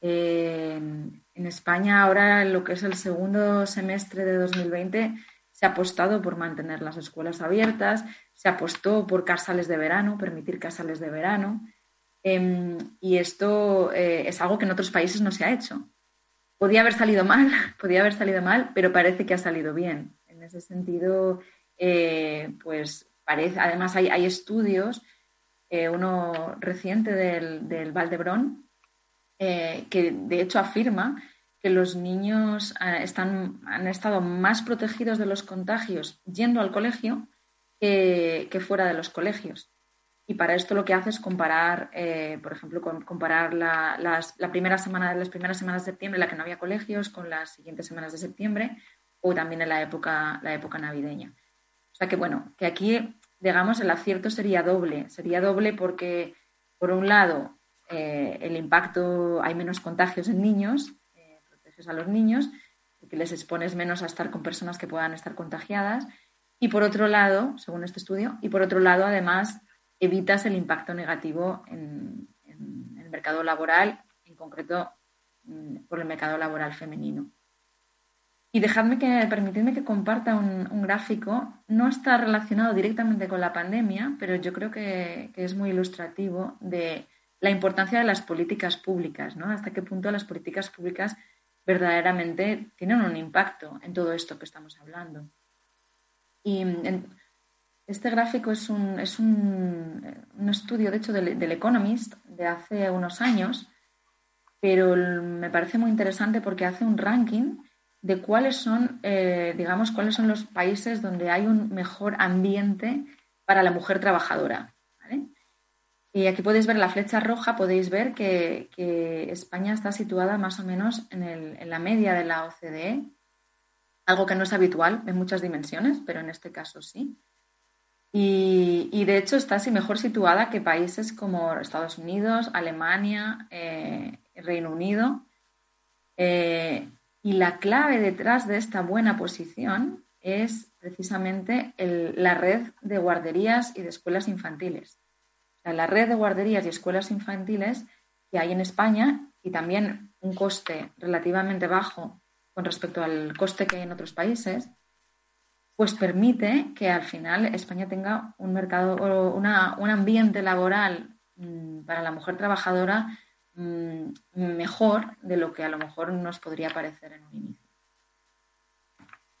en España ahora, en lo que es el segundo semestre de 2020, se ha apostado por mantener las escuelas abiertas, se apostó por casales de verano, permitir casales de verano, em, y esto eh, es algo que en otros países no se ha hecho. Podía haber salido mal, podía haber salido mal, pero parece que ha salido bien. En ese sentido, eh, pues parece, además hay, estudios, eh, uno reciente del, del Valdebrón, eh, que de hecho afirma que los niños están, han estado más protegidos de los contagios yendo al colegio que, fuera de los colegios. Y para esto lo que hace es comparar, por ejemplo, comparar la, las, la primera semana, las primeras semanas de septiembre, la que no había colegios, con las siguientes semanas de septiembre o también en la época, la época navideña. Sea que bueno, que aquí, digamos, el acierto sería doble. Sería doble porque, por un lado, eh, el impacto, hay menos contagios en niños, eh, proteges a los niños, porque les expones menos a estar con personas que puedan estar contagiadas. Y por otro lado, según este estudio, y por otro lado, además, evitas el impacto negativo en el mercado laboral, en concreto mm, por el mercado laboral femenino. Y dejadme que, permitidme que comparta un, gráfico. No está relacionado directamente con la pandemia, pero yo creo que, es muy ilustrativo de la importancia de las políticas públicas, ¿no? Hasta qué punto las políticas públicas verdaderamente tienen un impacto en todo esto que estamos hablando. Y este gráfico es un, es un, estudio, de hecho, del, Economist de hace unos años, pero me parece muy interesante porque hace un ranking de cuáles son, eh, digamos, cuáles son los países donde hay un mejor ambiente para la mujer trabajadora. Y aquí podéis ver la flecha roja, podéis ver que, España está situada más o menos en, la media de la OCDE, algo que no es habitual en muchas dimensiones, pero en este caso sí. Y, de hecho está así mejor situada que países como Estados Unidos, Alemania, eh, Reino Unido. Eh, y la clave detrás de esta buena posición es precisamente la red de guarderías y de escuelas infantiles. la red de guarderías y escuelas infantiles que hay en España y también un coste relativamente bajo con respecto al coste que hay en otros países, pues permite que al final España tenga un mercado o un ambiente laboral mm, para la mujer trabajadora mm, mejor de lo que a lo mejor nos podría parecer en un inicio.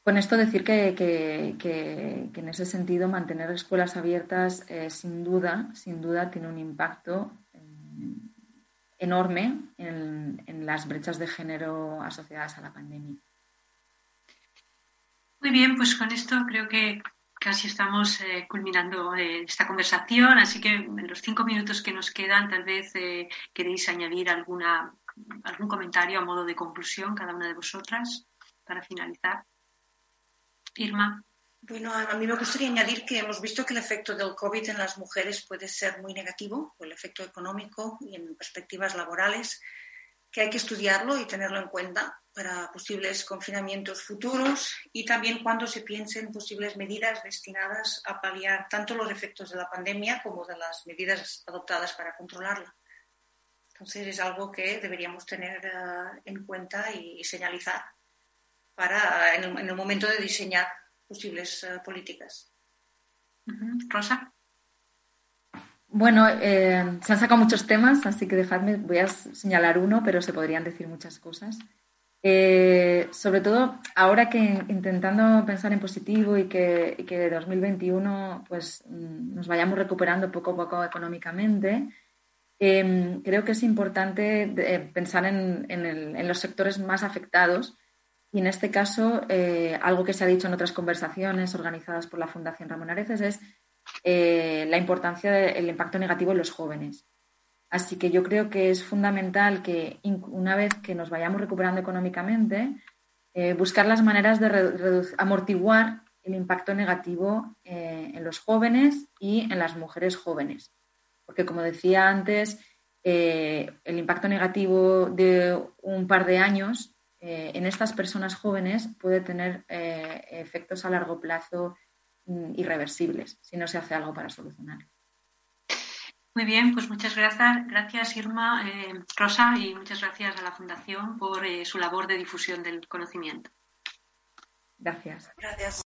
Con esto decir que, en ese sentido mantener escuelas abiertas eh, sin duda, sin duda tiene un impacto eh, enorme en, las brechas de género asociadas a la pandemia. Muy bien, pues con esto creo que casi estamos eh, culminando esta conversación, así que en los cinco minutos que nos quedan tal vez queréis añadir alguna, algún comentario a modo de conclusión cada una de vosotras para finalizar. Irma. Bueno, a mí me gustaría añadir que hemos visto que el efecto del COVID en las mujeres puede ser muy negativo, el efecto económico y en perspectivas laborales, que hay que estudiarlo y tenerlo en cuenta para posibles confinamientos futuros y también cuando se piensen posibles medidas destinadas a paliar tanto los efectos de la pandemia como de las medidas adoptadas para controlarla. Entonces es algo que deberíamos tener eh, en cuenta y señalizar para en el, momento de diseñar posibles eh, políticas. Rosa. Bueno, eh, se han sacado muchos temas, así que dejadme, voy a señalar uno, pero se podrían decir muchas cosas. Eh, sobre todo ahora que intentando pensar en positivo y que, y que 2021 pues, mm, nos vayamos recuperando poco a poco económicamente, creo que es importante pensar en, en, los sectores más afectados y en este caso, eh, algo que se ha dicho en otras conversaciones organizadas por la Fundación Ramón Areces es eh, la importancia del impacto negativo en los jóvenes. Así que yo creo que es fundamental que una vez que nos vayamos recuperando económicamente, eh, buscar las maneras de amortiguar el impacto negativo en los jóvenes y en las mujeres jóvenes. Porque como decía antes, el impacto negativo de un par de años eh, en estas personas jóvenes puede tener eh, efectos a largo plazo irreversibles si no se hace algo para solucionar. Muy bien, pues muchas gracias, gracias Irma, eh, Rosa, y muchas gracias a la Fundación por su labor de difusión del conocimiento. Gracias. Gracias.